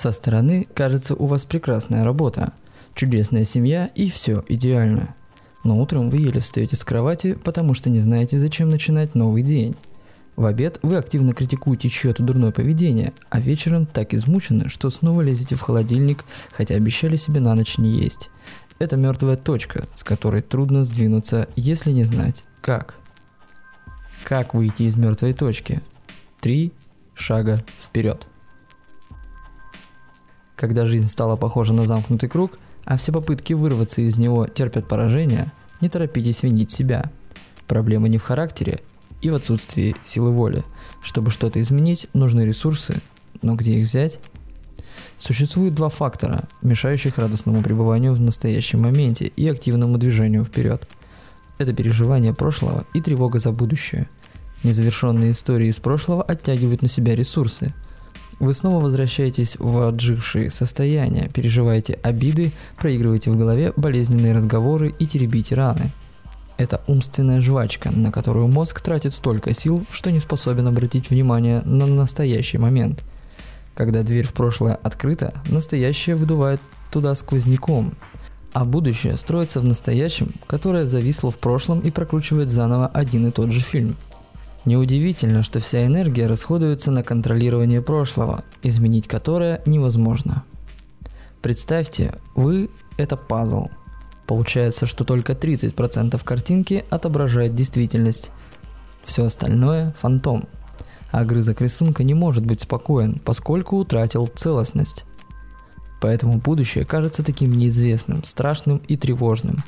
Со стороны кажется у вас прекрасная работа, чудесная семья и все идеально. Но утром вы еле встаете с кровати, потому что не знаете, зачем начинать новый день. В обед вы активно критикуете чье-то дурное поведение, а вечером так измучены, что снова лезете в холодильник, хотя обещали себе на ночь не есть. Это мертвая точка, с которой трудно сдвинуться, если не знать как. Как выйти из мертвой точки? Три шага вперед. Когда жизнь стала похожа на замкнутый круг, а все попытки вырваться из него терпят поражение, не торопитесь винить себя. Проблема не в характере и в отсутствии силы воли. Чтобы что-то изменить, нужны ресурсы, но где их взять? Существует два фактора, мешающих радостному пребыванию в настоящем моменте и активному движению вперед. Это переживание прошлого и тревога за будущее. Незавершенные истории из прошлого оттягивают на себя ресурсы. Вы снова возвращаетесь в отжившие состояния, переживаете обиды, проигрываете в голове болезненные разговоры и теребите раны. Это умственная жвачка, на которую мозг тратит столько сил, что не способен обратить внимание на настоящий момент. Когда дверь в прошлое открыта, настоящее выдувает туда сквозняком, а будущее строится в настоящем, которое зависло в прошлом и прокручивает заново один и тот же фильм. Неудивительно, что вся энергия расходуется на контролирование прошлого, изменить которое невозможно. Представьте, вы – это пазл. Получается, что только 30% картинки отображает действительность. Все остальное – фантом. А огрызок рисунка не может быть спокоен, поскольку утратил целостность. Поэтому будущее кажется таким неизвестным, страшным и тревожным.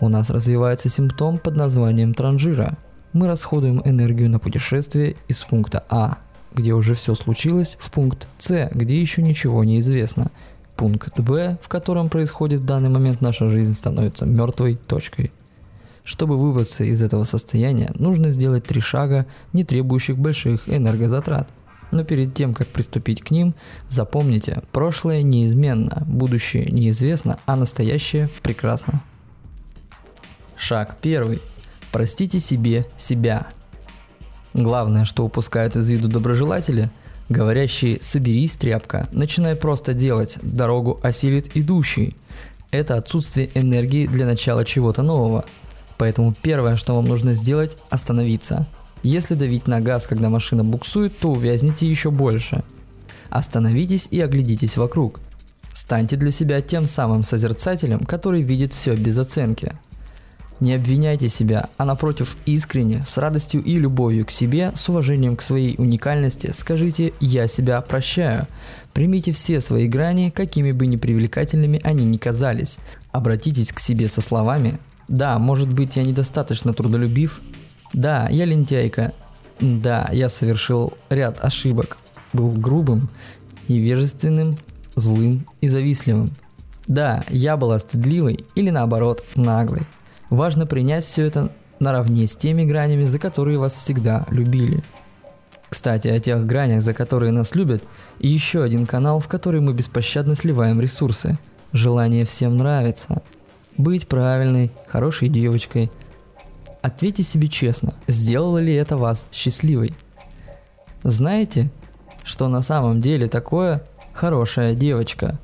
У нас развивается симптом под названием транжира. Мы расходуем энергию на путешествие из пункта А, где уже все случилось, в пункт С, где еще ничего не известно. Пункт Б, в котором происходит в данный момент наша жизнь, становится мертвой точкой. Чтобы выбраться из этого состояния, нужно сделать три шага, не требующих больших энергозатрат – но перед тем, как приступить к ним, запомните, прошлое неизменно, будущее неизвестно, а настоящее прекрасно. Шаг первый. Простите себе себя. Главное, что упускают из виду доброжелатели, говорящие «соберись, тряпка», начинай просто делать, дорогу осилит идущий. Это отсутствие энергии для начала чего-то нового. Поэтому первое, что вам нужно сделать – остановиться – если давить на газ, когда машина буксует, то увязнете еще больше. Остановитесь и оглядитесь вокруг. Станьте для себя тем самым созерцателем, который видит все без оценки. Не обвиняйте себя, а напротив искренне, с радостью и любовью к себе, с уважением к своей уникальности, скажите «я себя прощаю». Примите все свои грани, какими бы непривлекательными они ни казались. Обратитесь к себе со словами «да, может быть я недостаточно трудолюбив, да, я лентяйка. Да, я совершил ряд ошибок. Был грубым, невежественным, злым и завистливым. Да, я была стыдливой или наоборот наглой. Важно принять все это наравне с теми гранями, за которые вас всегда любили. Кстати, о тех гранях, за которые нас любят, и еще один канал, в который мы беспощадно сливаем ресурсы. Желание всем нравиться. Быть правильной, хорошей девочкой – Ответьте себе честно, сделало ли это вас счастливой? Знаете, что на самом деле такое хорошая девочка?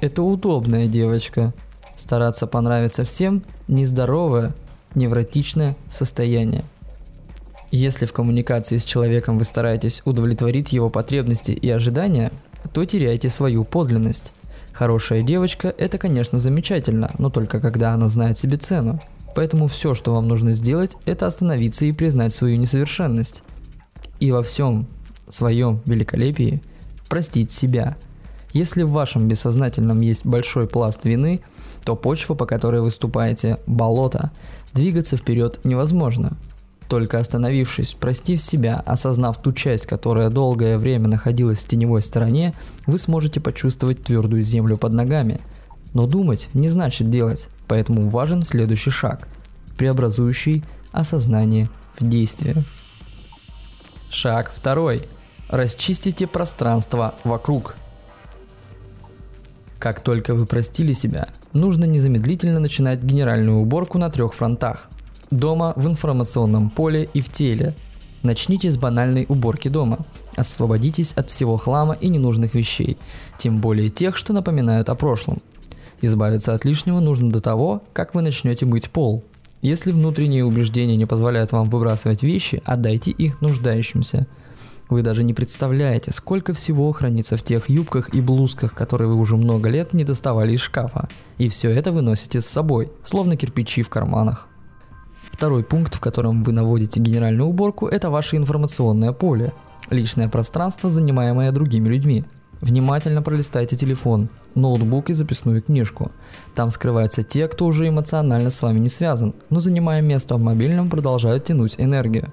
Это удобная девочка. Стараться понравиться всем – нездоровое, невротичное состояние. Если в коммуникации с человеком вы стараетесь удовлетворить его потребности и ожидания, то теряете свою подлинность. Хорошая девочка – это, конечно, замечательно, но только когда она знает себе цену. Поэтому все, что вам нужно сделать, это остановиться и признать свою несовершенность. И во всем своем великолепии простить себя. Если в вашем бессознательном есть большой пласт вины, то почва, по которой вы ступаете, болото. Двигаться вперед невозможно. Только остановившись, простив себя, осознав ту часть, которая долгое время находилась в теневой стороне, вы сможете почувствовать твердую землю под ногами. Но думать не значит делать. Поэтому важен следующий шаг, преобразующий осознание в действие. Шаг второй. Расчистите пространство вокруг. Как только вы простили себя, нужно незамедлительно начинать генеральную уборку на трех фронтах. Дома, в информационном поле и в теле. Начните с банальной уборки дома. Освободитесь от всего хлама и ненужных вещей, тем более тех, что напоминают о прошлом. Избавиться от лишнего нужно до того, как вы начнете мыть пол. Если внутренние убеждения не позволяют вам выбрасывать вещи, отдайте их нуждающимся. Вы даже не представляете, сколько всего хранится в тех юбках и блузках, которые вы уже много лет не доставали из шкафа. И все это вы носите с собой, словно кирпичи в карманах. Второй пункт, в котором вы наводите генеральную уборку, это ваше информационное поле. Личное пространство, занимаемое другими людьми. Внимательно пролистайте телефон, ноутбук и записную книжку. Там скрываются те, кто уже эмоционально с вами не связан, но занимая место в мобильном продолжают тянуть энергию.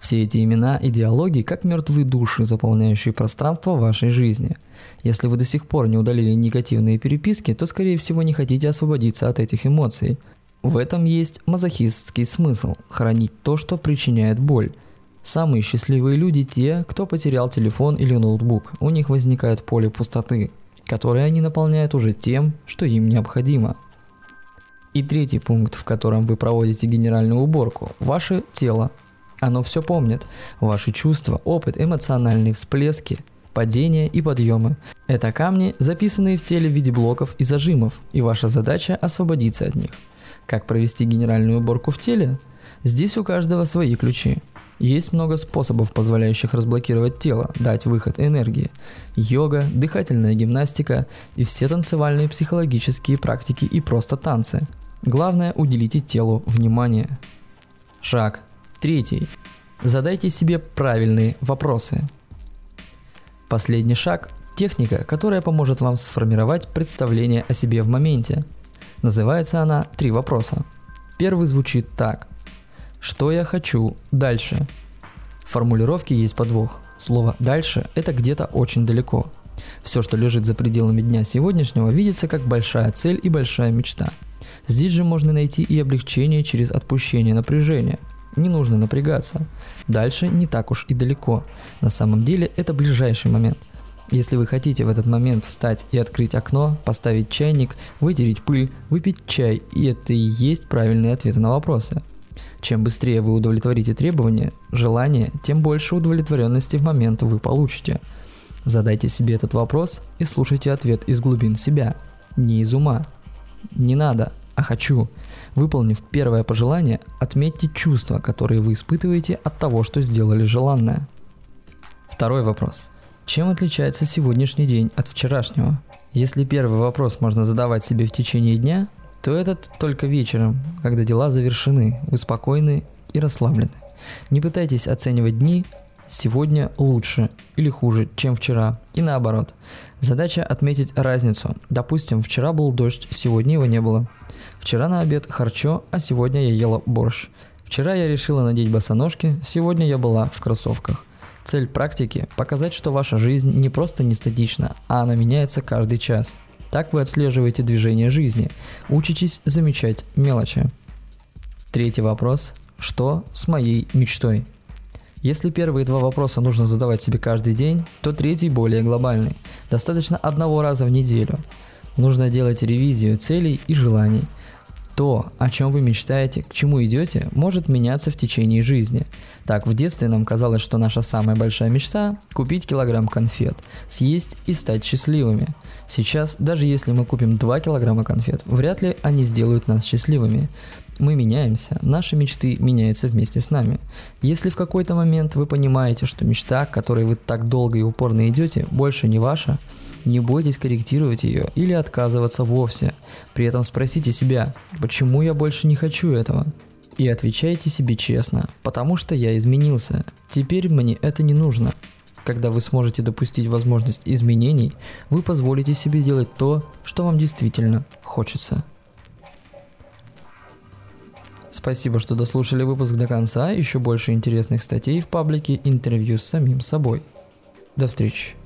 Все эти имена и диалоги как мертвые души, заполняющие пространство вашей жизни. Если вы до сих пор не удалили негативные переписки, то скорее всего не хотите освободиться от этих эмоций. В этом есть мазохистский смысл – хранить то, что причиняет боль. Самые счастливые люди те, кто потерял телефон или ноутбук. У них возникает поле пустоты, которое они наполняют уже тем, что им необходимо. И третий пункт, в котором вы проводите генеральную уборку – ваше тело. Оно все помнит. Ваши чувства, опыт, эмоциональные всплески, падения и подъемы. Это камни, записанные в теле в виде блоков и зажимов, и ваша задача освободиться от них – как провести генеральную уборку в теле? Здесь у каждого свои ключи. Есть много способов, позволяющих разблокировать тело, дать выход энергии. Йога, дыхательная гимнастика и все танцевальные психологические практики и просто танцы. Главное уделите телу внимание. Шаг. Третий. Задайте себе правильные вопросы. Последний шаг – техника, которая поможет вам сформировать представление о себе в моменте – Называется она «Три вопроса». Первый звучит так. Что я хочу дальше? В формулировке есть подвох. Слово «дальше» – это где-то очень далеко. Все, что лежит за пределами дня сегодняшнего, видится как большая цель и большая мечта. Здесь же можно найти и облегчение через отпущение напряжения. Не нужно напрягаться. Дальше не так уж и далеко. На самом деле это ближайший момент. Если вы хотите в этот момент встать и открыть окно, поставить чайник, вытереть пыль, выпить чай, и это и есть правильные ответы на вопросы. Чем быстрее вы удовлетворите требования, желания, тем больше удовлетворенности в момент вы получите. Задайте себе этот вопрос и слушайте ответ из глубин себя, не из ума. Не надо, а хочу. Выполнив первое пожелание, отметьте чувства, которые вы испытываете от того, что сделали желанное. Второй вопрос – чем отличается сегодняшний день от вчерашнего? Если первый вопрос можно задавать себе в течение дня, то этот только вечером, когда дела завершены, вы спокойны и расслаблены. Не пытайтесь оценивать дни сегодня лучше или хуже, чем вчера, и наоборот. Задача отметить разницу. Допустим, вчера был дождь, сегодня его не было. Вчера на обед харчо, а сегодня я ела борщ. Вчера я решила надеть босоножки, сегодня я была в кроссовках. Цель практики – показать, что ваша жизнь не просто не статична, а она меняется каждый час. Так вы отслеживаете движение жизни, учитесь замечать мелочи. Третий вопрос – что с моей мечтой? Если первые два вопроса нужно задавать себе каждый день, то третий более глобальный. Достаточно одного раза в неделю. Нужно делать ревизию целей и желаний – то, о чем вы мечтаете, к чему идете, может меняться в течение жизни. Так, в детстве нам казалось, что наша самая большая мечта – купить килограмм конфет, съесть и стать счастливыми. Сейчас, даже если мы купим 2 килограмма конфет, вряд ли они сделают нас счастливыми. Мы меняемся, наши мечты меняются вместе с нами. Если в какой-то момент вы понимаете, что мечта, к которой вы так долго и упорно идете, больше не ваша, не бойтесь корректировать ее или отказываться вовсе. При этом спросите себя, почему я больше не хочу этого? И отвечайте себе честно, потому что я изменился. Теперь мне это не нужно. Когда вы сможете допустить возможность изменений, вы позволите себе делать то, что вам действительно хочется. Спасибо, что дослушали выпуск до конца. Еще больше интересных статей в паблике интервью с самим собой. До встречи.